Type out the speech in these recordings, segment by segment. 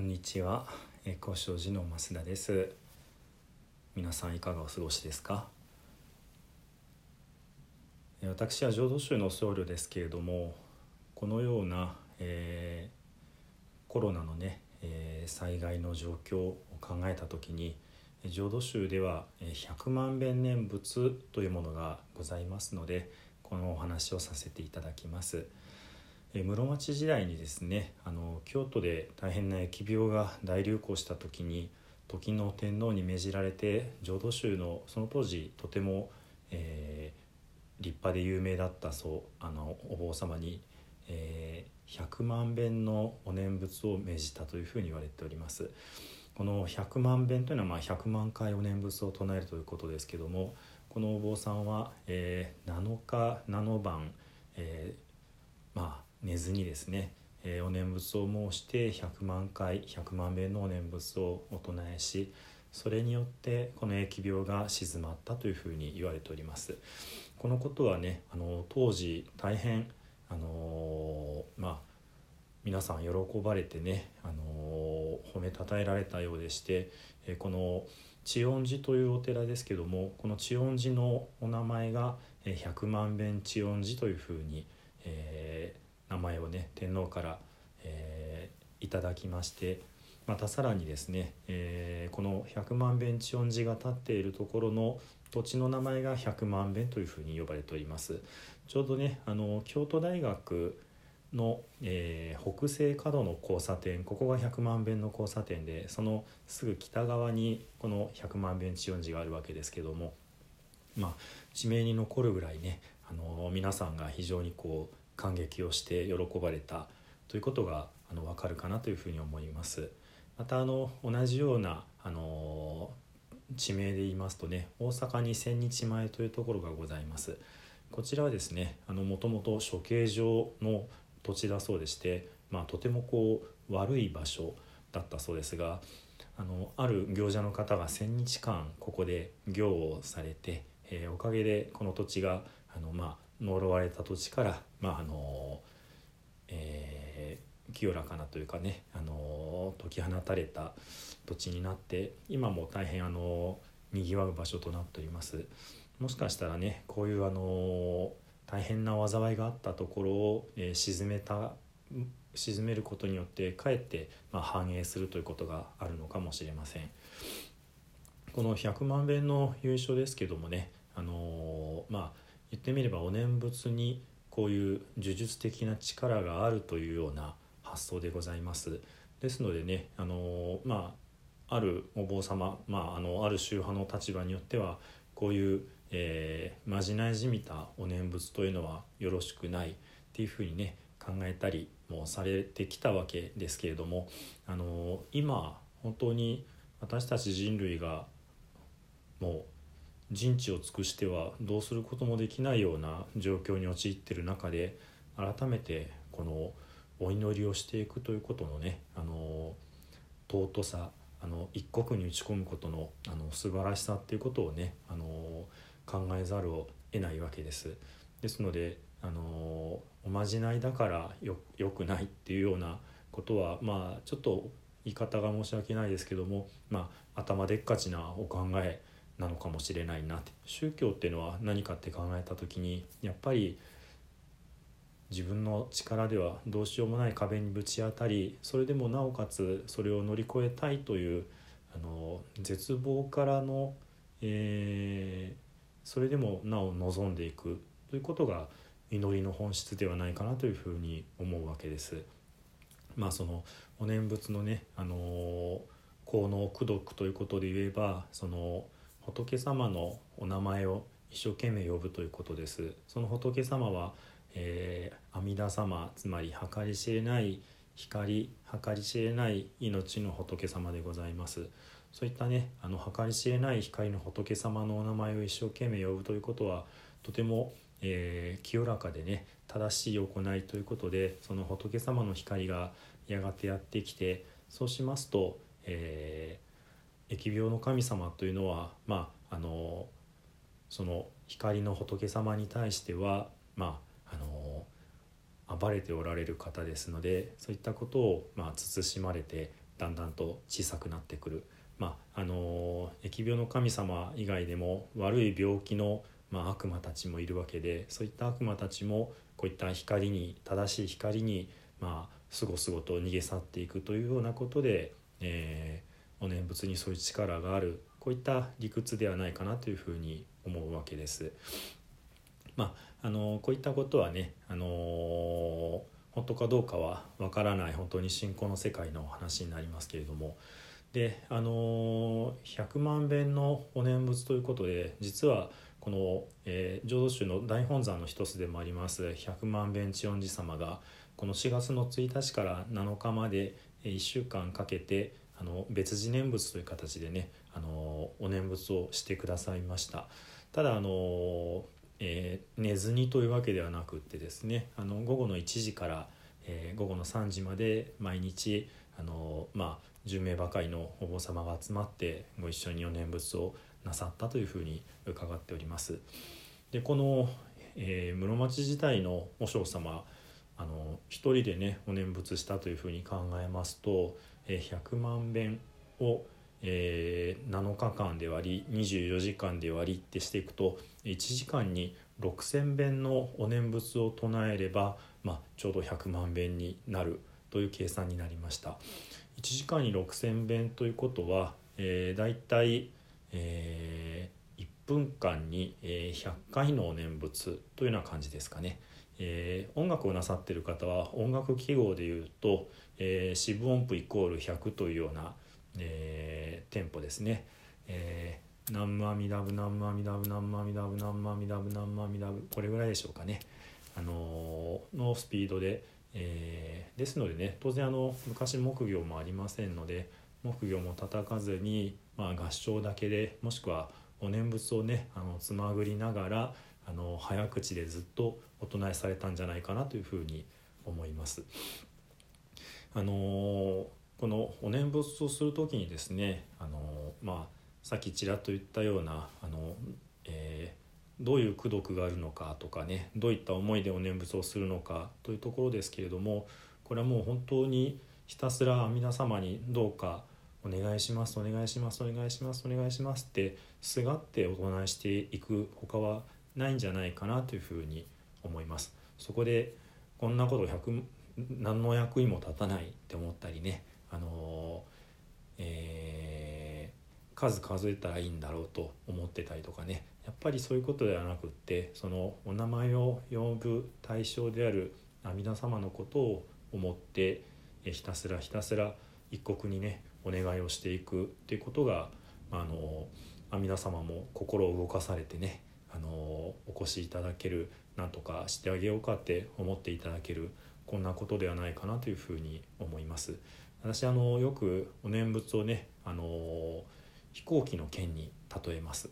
こんにちは、えー、交渉寺の増田です。皆さんいかがお過ごしですか？えー私は浄土宗の僧侶ですけれどもこのような、えーコロナのね、えー災害の状況を考えた時にえ浄土宗ではえ100万遍念仏というものがございますのでこのお話をさせていただきます。室町時代にですねあの京都で大変な疫病が大流行した時に時の天皇に命じられて浄土宗のその当時とても、えー立派で有名だったそうあのお坊様に、えー100万遍のお念仏を命じたというふうに言われております。この100万遍というのはまあ100万回お念仏を唱えるということですけどもこのお坊さんは、えー7日7晩、えー寝ずにですね、えーお念仏を申して100万回100万遍のお念仏をお唱えしそれによってこの疫病が静まったというふうに言われております。このことはねあの当時大変あのまあ皆さん喜ばれてね、あの褒めたたえられたようでして、えーこの智恩寺というお寺ですけどもこの智恩寺のお名前がえー百万遍智恩寺というふうに、えー名前をね天皇から、えーいただきましてまたさらにですね、えーこの百万遍智恩寺が建っているところの土地の名前が百万遍というふうに呼ばれております。ちょうどねあの京都大学の、えー北西角の交差点ここが百万遍の交差点でそのすぐ北側にこの百万遍智恩寺があるわけですけどもまあ地名に残るぐらいねあの皆さんが非常にこう感激をして喜ばれたということがあの分かるかなというふうに思います。またあの同じようなあの地名で言いますとね大阪に千日前というところがございます。こちらはですねもともと処刑場の土地だそうでして、まあ、とてもこう悪い場所だったそうですがあのある行者の方が1,000日間ここで行をされて、えーおかげでこの土地があの、まあ、呪われた土地から、まああのえー清らかなというかね、あの解き放たれた土地になって今も大変あのにぎわう場所となっております。もしかしたらねこういうあの大変な災いがあったところを、えー沈めた沈めることによってかえって、まあ、反映するということがあるのかもしれません。この100万遍の優勝ですけどもね、あのーまあ言ってみればお念仏にこういう呪術的な力があるというような発想でございます。ですのでね、あのまああるお坊様、まあ、あのある宗派の立場によってはこういう、えーまじないじみたお念仏というのはよろしくないっていうふうにね考えたりもされてきたわけですけれども、あのー今本当に私たち人類がもう人知を尽くしてはどうすることもできないような状況に陥っている中で改めてこのお祈りをしていくということのねあの尊さあの一刻に打ち込むことのあの素晴らしさっていうことをねあの考えざるを得ないわけです。ですのであのおまじないだからよよくないっていうようなことはまあちょっと言い方が申し訳ないですけども、まあ、頭でっかちなお考えなのかもしれないなって宗教っていうのは何かって考えた時にやっぱり自分の力ではどうしようもない壁にぶち当たりそれでもなおかつそれを乗り越えたいというあの絶望からの、えーそれでもなお望んでいくということが祈りの本質ではないかなというふうに思うわけです。まあそのお念仏のね、あの効能功徳ということで言えばその仏様のお名前を一生懸命呼ぶということです。その仏様は、えー阿弥陀様つまり計り知れない光計り知れない命の仏様でございます。そういったねあの計り知れない光の仏様のお名前を一生懸命呼ぶということはとても、えー清らかでね正しい行いということでその仏様の光がやがてやってきてそうしますと、えー疫病の神様というのはまああのその光の仏様に対してはまああの暴れておられる方ですのでそういったことを、まあ、慎まれてだんだんと小さくなってくる。まああの疫病の神様以外でも悪い病気の、まあ、悪魔たちもいるわけでそういった悪魔たちもこういった光に正しい光にまあすごすごと逃げ去っていくというようなことで、えー、お念仏にそういう力があるこういった理屈ではないかなというふうに思うわけです。まあ、あのこういったことはね、あの本当かどうかはわからない本当に信仰の世界の話になりますけれどもであの100万遍のお念仏ということで実はこの、えー、浄土宗の大本山の一つでもあります百万遍智恩寺様がこの4月の1日から7日まで1週間かけてあの別次念仏という形でねあのお念仏をしてくださいましたただあの、えー、寝ずにというわけではなくってですねあの午後の1時から、えー、午後の3時まで毎日あのまあ10名ばかりのお坊様が集まってご一緒にお念仏をなさったというふうに伺っております。でこの、えー、室町時代の和尚様あの一人でねお念仏したというふうに考えますと、え、100万遍を、えー、7日間で割り24時間で割りってしていくと1時間に6,000遍のお念仏を唱えれば、まあ、ちょうど100万遍になるという計算になりました。1時間に6,000遍ということは、えー、だいたいえー、1分間に、100回のお念仏というような感じですかね。えー、音楽をなさってる方は音楽記号でいうと、えー、四分音符イコール100というような、えー、テンポですね。えー、ナンマミダブナンマミダブナンマミダブナンマミダブナンマミダブこれぐらいでしょうかね。あのー、のスピードで、えー、ですのでね当然あの昔木魚もありませんので木魚も叩かずに、まあ、合唱だけでもしくはお念仏をねあのつまぐりながらあの早口でずっとお唱えされたんじゃないかなというふうに思います。あのこのお念仏をする時にですねあの、まあ、さっきちらっと言ったようなあの、えー、どういう功徳があるのかとかねどういった思いでお念仏をするのかというところですけれどもこれはもう本当にひたすら阿弥陀様にどうかお願いしますお願いしますお願いしますお願いしますってすがってお唱えしていく他はないんじゃないかなというふうに思います。そこでこんなこと100何の役にも立たないって思ったりねあのえー、数数えたらいいんだろうと思ってたりとかねやっぱりそういうことではなくってそのお名前を呼ぶ対象である阿弥陀様のことを思ってひたすらひたすら一国にねお願いをしていくっていうことがあの阿弥陀様も心を動かされてねあのお越しいただけるなんとかしてあげようかって思っていただけるこんなことではないかなというふうに思います。私あのよくお念仏をねあの飛行機の件に例えます。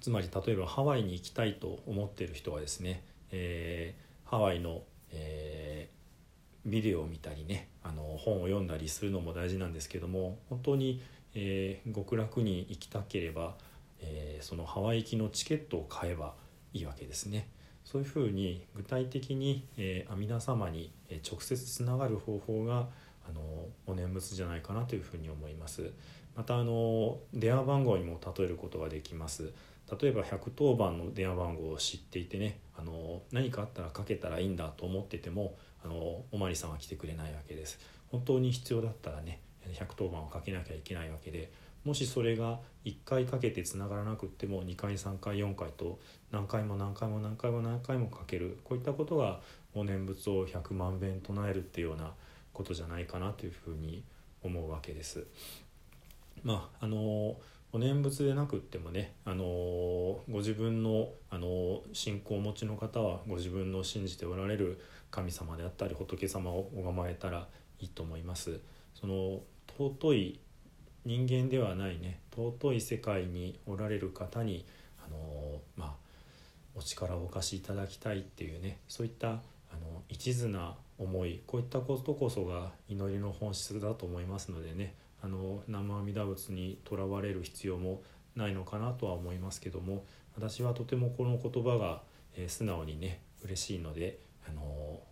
つまり例えばハワイに行きたいと思ってる人はですね、えー、ハワイの、えビデオを見たりねあの本を読んだりするのも大事なんですけども本当に、えー、極楽に行きたければ、えー、そのハワイ行きのチケットを買えばいいわけですね。そういうふうに具体的に、えー、阿弥陀様に直接つながる方法があのお念仏じゃないかなというふうに思います。またあの電話番号にも例えることができます。例えば110番の電話番号を知っていてねあの何かあったらかけたらいいんだと思っててもあのおまりさんは来てくれないわけです本当に必要だったらね110番をかけなきゃいけないわけでもしそれが1回かけてつながらなくっても2回3回4回と何回も何回も何回も何回もかけるこういったことがお念仏を100万遍唱えるっていうようなことじゃないかなというふうに思うわけです。まああのお念仏でなくってもね、あのご自分の、あの信仰をお持ちの方はご自分の信じておられる神様であったり仏様を拝まえたらいいと思います。その尊い人間ではないね。尊い世界におられる方にあのまあお力をお貸しいただきたいっていうね。そういったあの一途な思い。こういったことこそが祈りの本質だと思いますのでね。あの生阿弥陀仏にとらわれる必要もないのかなとは思いますけども。私はとてもこの言葉が、えー、素直にね嬉しいのであの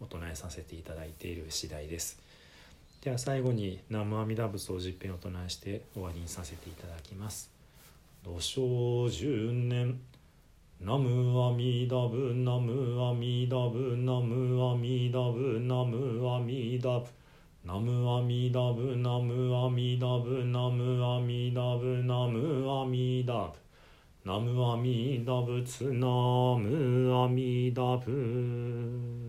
お唱えさせていただいている次第です。では最後に南無阿弥陀仏を十遍を唱えして終わりにさせていただきます。土生十年南無阿弥陀仏南無阿弥陀仏南無阿弥陀仏南無阿弥陀仏南無阿弥陀仏南無阿弥陀仏南無阿弥陀仏南無阿弥陀仏南無阿弥陀仏